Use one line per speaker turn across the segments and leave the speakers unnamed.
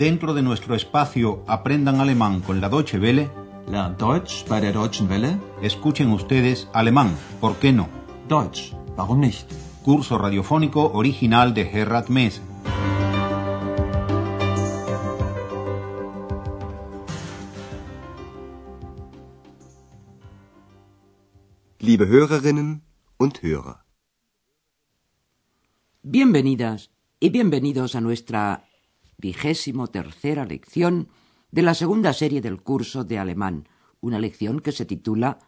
Dentro de nuestro espacio Aprendan Alemán con la Deutsche Welle,
Lernt Deutsch bei der Deutschen Welle?
escuchen ustedes alemán, ¿por qué no?
Deutsch, warum nicht?
Curso radiofónico original de Gerhard Mess.
Liebe Hörerinnen und Hörer.
Bienvenidas y bienvenidos a nuestra vigésimo tercera lección de la segunda serie del curso de alemán, una lección que se titula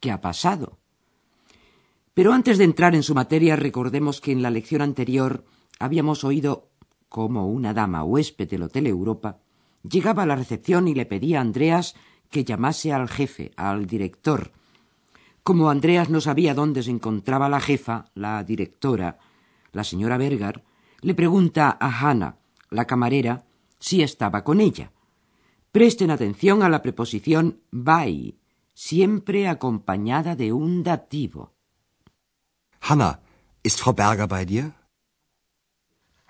¿Qué ha pasado? Pero antes de entrar en su materia, recordemos que en la lección anterior habíamos oído cómo una dama huésped del Hotel Europa llegaba a la recepción y le pedía a Andreas que llamase al jefe, al director. Como Andreas no sabía dónde se encontraba la jefa, la directora, la señora Berger, le pregunta a Hannah, la camarera, si estaba con ella. Presten atención a la preposición bei, siempre acompañada de un dativo.
Hanna, ist Frau Berger bei dir?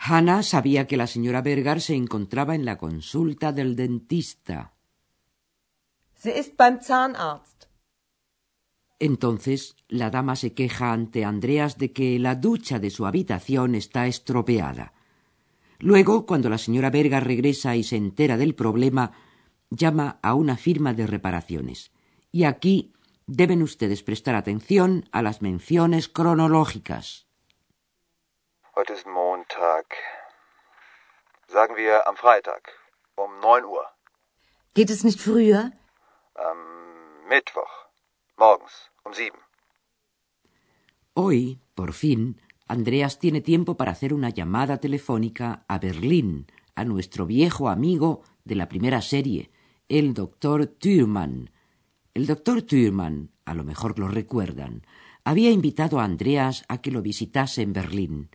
Hannah sabía que la señora Berger se encontraba en la consulta del dentista.
Sie ist beim Zahnarzt.
Entonces la dama se queja ante Andreas de que la ducha de su habitación está estropeada. Luego, cuando la señora Berger regresa y se entera del problema, llama a una firma de reparaciones. Y aquí deben ustedes prestar atención a las menciones cronológicas.
Heute ist Montag. Sagen wir am Freitag um 9 Uhr.
Geht es nicht früher?
Am Mittwoch morgens um 7.
Hoy, por fin, Andreas tiene tiempo para hacer una llamada telefónica a Berlín, a nuestro viejo amigo de la primera serie, el doctor Thürmann. El doctor Thürmann, a lo mejor lo recuerdan, había invitado a Andreas a que lo visitase en Berlín.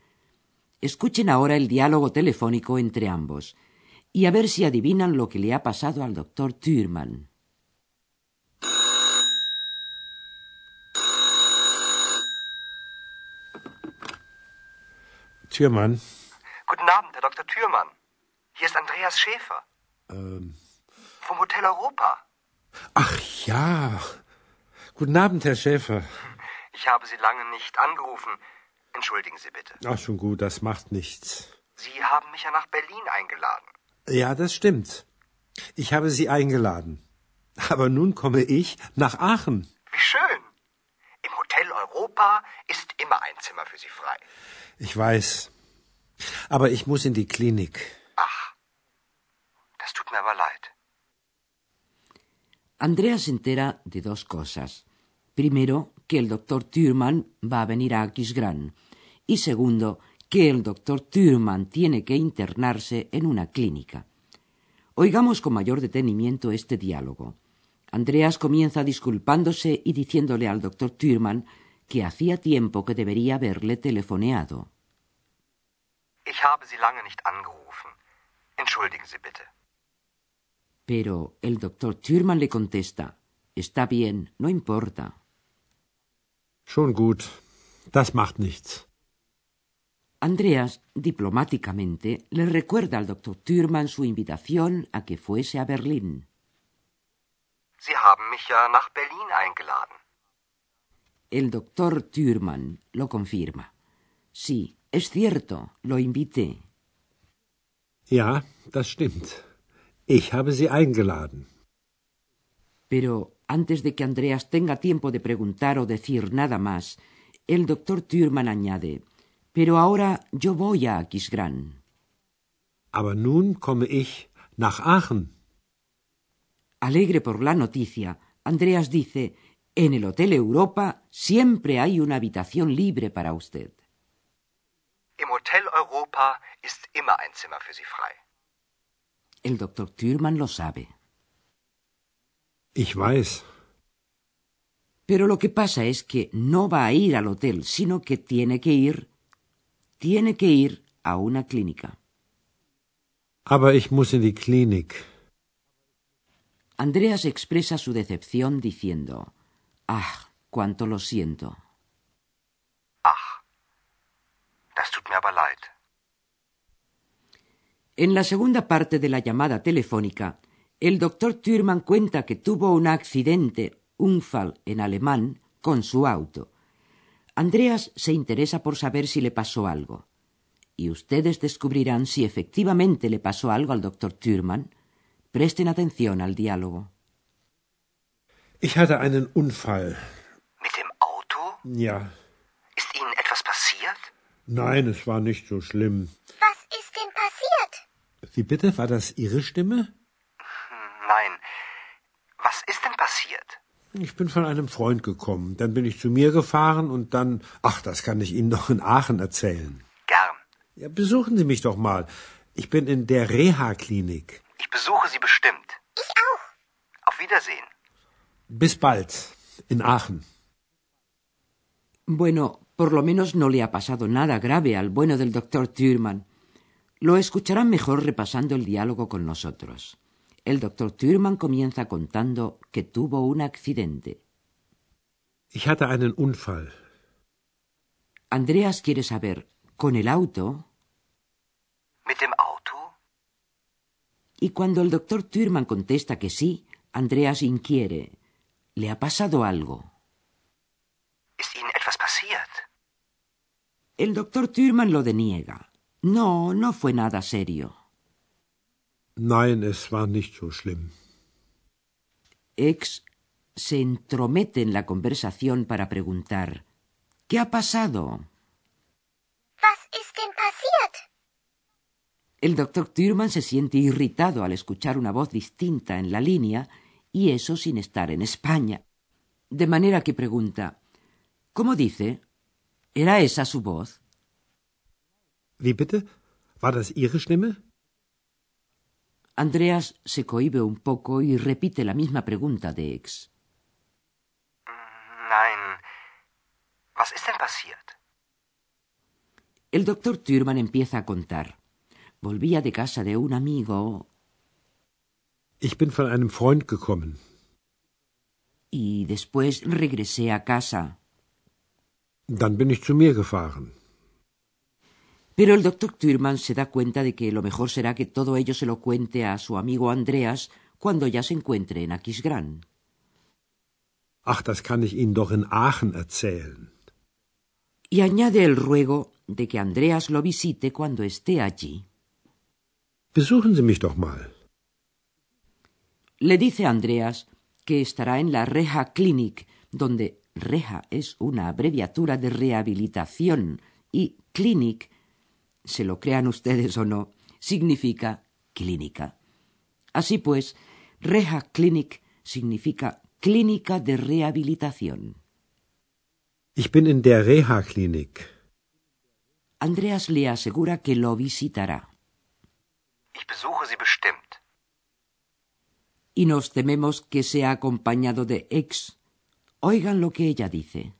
Escuchen ahora el diálogo telefónico entre ambos y a ver si adivinan lo que le ha pasado al doctor Thürmann.
Türmann.
Guten Abend, Herr Dr. Thürmann. Hier ist Andreas Schäfer.
Ähm.
Vom Hotel Europa.
Ach ja. Guten Abend, Herr Schäfer.
Ich habe Sie lange nicht angerufen. Entschuldigen Sie bitte.
Ach, schon gut, das macht nichts.
Sie haben mich ja nach Berlin eingeladen.
Ja, das stimmt. Ich habe Sie eingeladen. Aber nun komme ich nach Aachen.
Wie schön. Im Hotel Europa ist immer ein Zimmer für Sie frei.
Ich weiß. Aber ich muss in die Klinik.
Ach, das tut mir aber leid.
Andreas se entera de dos cosas. Primero, que el doctor Thürmann va a venir a Aquisgrán. Y segundo, que el doctor Thürmann tiene que internarse en una clínica. Oigamos con mayor detenimiento este diálogo. Andreas comienza disculpándose y diciéndole al doctor Thürmann que hacía tiempo que debería haberle telefoneado.
Ich habe Sie lange nicht angerufen. Entschuldigen Sie bitte.
Pero el doctor Thürmann le contesta Está bien, no importa.
Schon gut. Das macht nichts.
Andreas, diplomáticamente, le recuerda al doctor Thürmann su invitación a que fuese a Berlín.
Sie haben mich ja nach Berlin eingeladen.
El doctor Thürmann lo confirma. Sí, es cierto, lo invité.
Ja, das stimmt. Ich habe Sie eingeladen.
Pero antes de que Andreas tenga tiempo de preguntar o decir nada más, el doctor Thürmann añade Pero ahora yo voy a Aquisgrán.
Aber nun komme ich nach Aachen.
Alegre por la noticia, Andreas dice En el Hotel Europa siempre hay una habitación libre para usted.
Im Hotel Europa ist immer ein Zimmer für Sie frei.
El doctor Thürmann lo sabe.
Ich weiß.
Pero lo que pasa es que no va a ir al hotel, sino que tiene que ir, tiene que ir a una clínica.
Aber ich muss in die Klinik.
Andreas expresa su decepción diciendo, Ah, cuánto lo siento.
Ach, das tut mir aber leid.
En la segunda parte de la llamada telefónica, el doctor Thürmann cuenta que tuvo un accidente, Unfall en alemán, con su auto. Andreas se interesa por saber si le pasó algo. Y ustedes descubrirán si efectivamente le pasó algo al doctor Thürmann. Presten atención al diálogo.
Ich hatte einen Unfall.
Mit dem Auto?
Ja.
Ist Ihnen etwas passiert?
Nein, es war nicht so schlimm.
Was ist denn passiert?
Wie bitte? War das Ihre Stimme?
Nein. Was ist denn passiert?
Ich bin von einem Freund gekommen. Dann bin ich zu mir gefahren und dann. Ach, das kann ich Ihnen doch in Aachen erzählen.
Gern.
Ja, besuchen Sie mich doch mal. Ich bin in der Reha-Klinik.
Ich besuche Sie bestimmt.
Ich auch.
Auf Wiedersehen.
Bis bald. In Aachen.
Bueno, por lo menos no le ha pasado nada grave al bueno del doctor Thürmann. Lo escucharán mejor repasando el diálogo con nosotros. El doctor Thürmann comienza contando que tuvo un accidente.
Ich hatte einen Unfall.
Andreas quiere saber, ¿con el auto?
Mit dem Auto?
Y cuando el doctor Thürmann contesta que sí, Andreas inquiere. ¿Le ha pasado algo?
Ist Ihnen etwas passiert?
El doctor Thürmann lo deniega. No, no fue nada serio.
Nein, es war nicht so schlimm.
Ex se entromete en la conversación para preguntar ¿Qué ha pasado?
Was ist denn passiert?
El doctor Thürmann se siente irritado al escuchar una voz distinta en la línea y eso sin estar en España. De manera que pregunta ¿Cómo dice? ¿Era esa su voz?
Wie bitte? War das Ihre Stimme?
Andreas se cohíbe un poco y repite la misma pregunta de Ex.
Nein. Was ist denn passiert?
El doctor Thürmann empieza a contar. Volvía de casa de un amigo
Ich bin von einem Freund gekommen.
y después regresé a casa.
Dann bin ich zu mir gefahren.
Pero el doctor Thürmann se da cuenta de que lo mejor será que todo ello se lo cuente a su amigo Andreas cuando ya se encuentre en Aquisgrán.
Ach, das kann ich Ihnen doch in Aachen erzählen.
Y añade el ruego de que Andreas lo visite cuando esté allí.
Besuchen Sie mich doch mal.
Le dice a Andreas que estará en la Reha Clinic, donde Reha es una abreviatura de rehabilitación y Clinic, se lo crean ustedes o no, significa clínica. Así pues, Reha Clinic significa clínica de rehabilitación.
Ich bin in der Reha-Klinik.
Andreas le asegura que lo visitará.
Ich besuche Sie bestimmt.
Y nos tememos que sea acompañado de ex. Oigan lo que ella dice.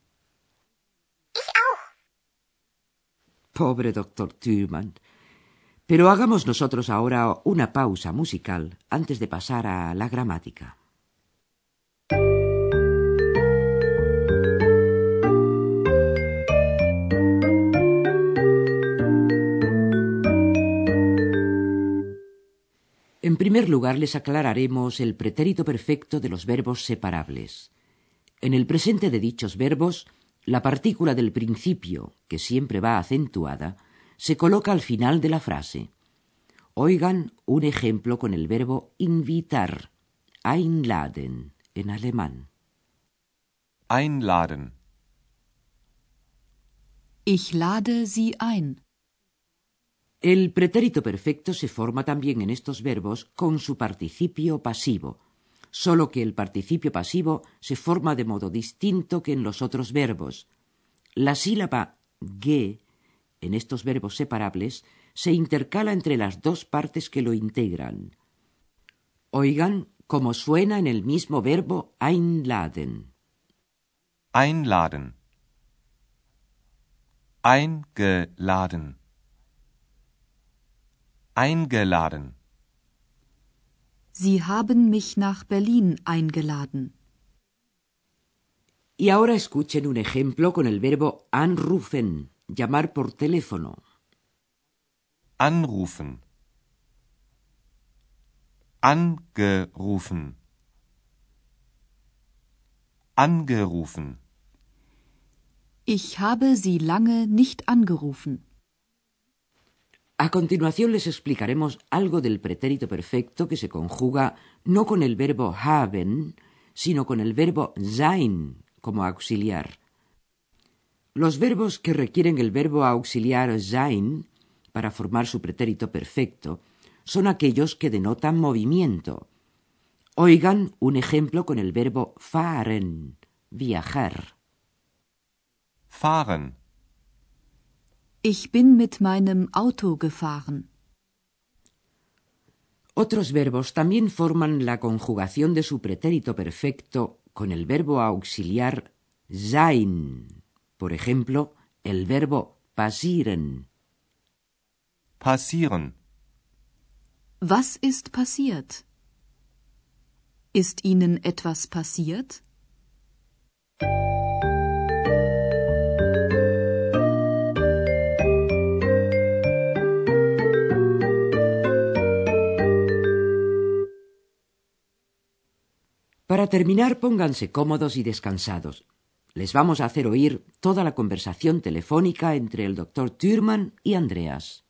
Pobre doctor Thürmann. Pero hagamos nosotros ahora una pausa musical antes de pasar a la gramática. En primer lugar, les aclararemos el pretérito perfecto de los verbos separables. En el presente de dichos verbos, la partícula del principio, que siempre va acentuada, se coloca al final de la frase. Oigan un ejemplo con el verbo invitar, einladen, en alemán.
Einladen.
Ich lade Sie ein.
El pretérito perfecto se forma también en estos verbos con su participio pasivo, solo que el participio pasivo se forma de modo distinto que en los otros verbos. La sílaba ge en estos verbos separables se intercala entre las dos partes que lo integran. Oigan cómo suena en el mismo verbo einladen.
Einladen. Eingeladen. Eingeladen.
Sie haben mich nach Berlin eingeladen.
Y ahora escuchen un ejemplo con el verbo anrufen, llamar por teléfono.
Anrufen. Angerufen. Angerufen.
Ich habe Sie lange nicht angerufen.
A continuación les explicaremos algo del pretérito perfecto que se conjuga no con el verbo haben, sino con el verbo sein como auxiliar. Los verbos que requieren el verbo auxiliar sein para formar su pretérito perfecto son aquellos que denotan movimiento. Oigan un ejemplo con el verbo fahren, viajar.
Fahren.
Ich bin mit meinem Auto gefahren.
Otros verbos también forman la conjugación de su pretérito perfecto con el verbo auxiliar sein. Por ejemplo, el verbo passieren.
Passieren.
Was ist passiert? Ist Ihnen etwas passiert?
Para terminar, pónganse cómodos y descansados. Les vamos a hacer oír toda la conversación telefónica entre el doctor Thürmann y Andreas.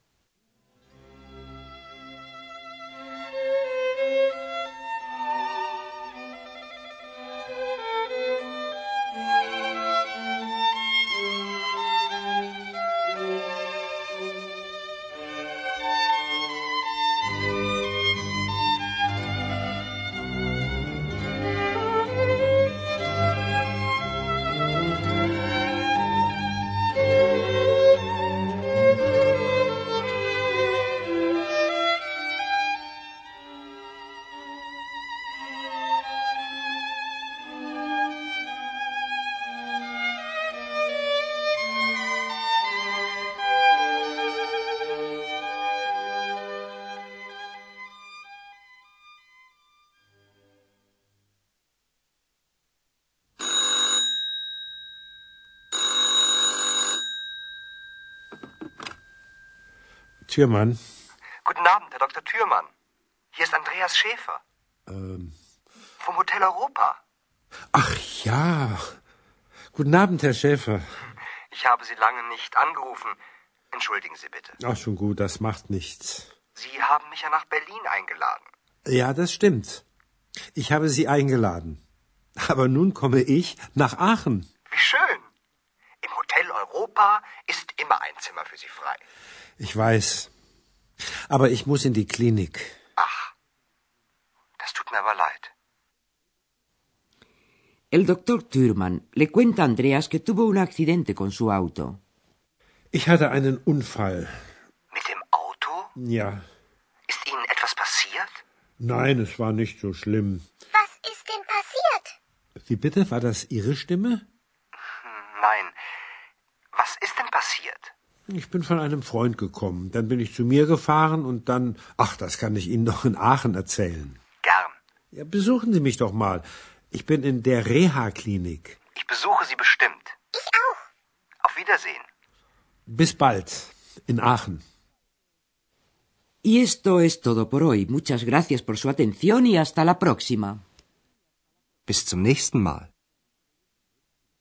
Türmann.
Guten Abend, Herr Dr. Thürmann. Hier ist Andreas Schäfer.
Ähm.
Vom Hotel Europa.
Ach ja. Guten Abend, Herr Schäfer.
Ich habe Sie lange nicht angerufen. Entschuldigen Sie bitte.
Ach, schon gut, das macht nichts.
Sie haben mich ja nach Berlin eingeladen.
Ja, das stimmt. Ich habe Sie eingeladen. Aber nun komme ich nach Aachen.
Wie schön. Im Hotel Europa ist immer ein Zimmer für Sie frei.
Ich weiß. Aber ich muss in die Klinik.
Ach, das tut mir aber leid.
El doctor Thürmann le cuenta a Andreas que tuvo un accidente con su auto.
Ich hatte einen Unfall.
Mit dem Auto?
Ja.
Ist Ihnen etwas passiert?
Nein, es war nicht so schlimm.
Was ist denn passiert?
Wie bitte? War das Ihre Stimme?
Nein. Was ist denn passiert?
Ich bin von einem Freund gekommen. Dann bin ich zu mir gefahren und dann. Ach, das kann ich Ihnen noch in Aachen erzählen.
Gern.
Ja, besuchen Sie mich doch mal. Ich bin in der Reha-Klinik.
Ich besuche Sie bestimmt.
Ich auch.
Auf Wiedersehen.
Bis bald. In Aachen.
Y esto es todo por hoy. Muchas gracias por su atención y hasta la próxima.
Bis zum nächsten Mal.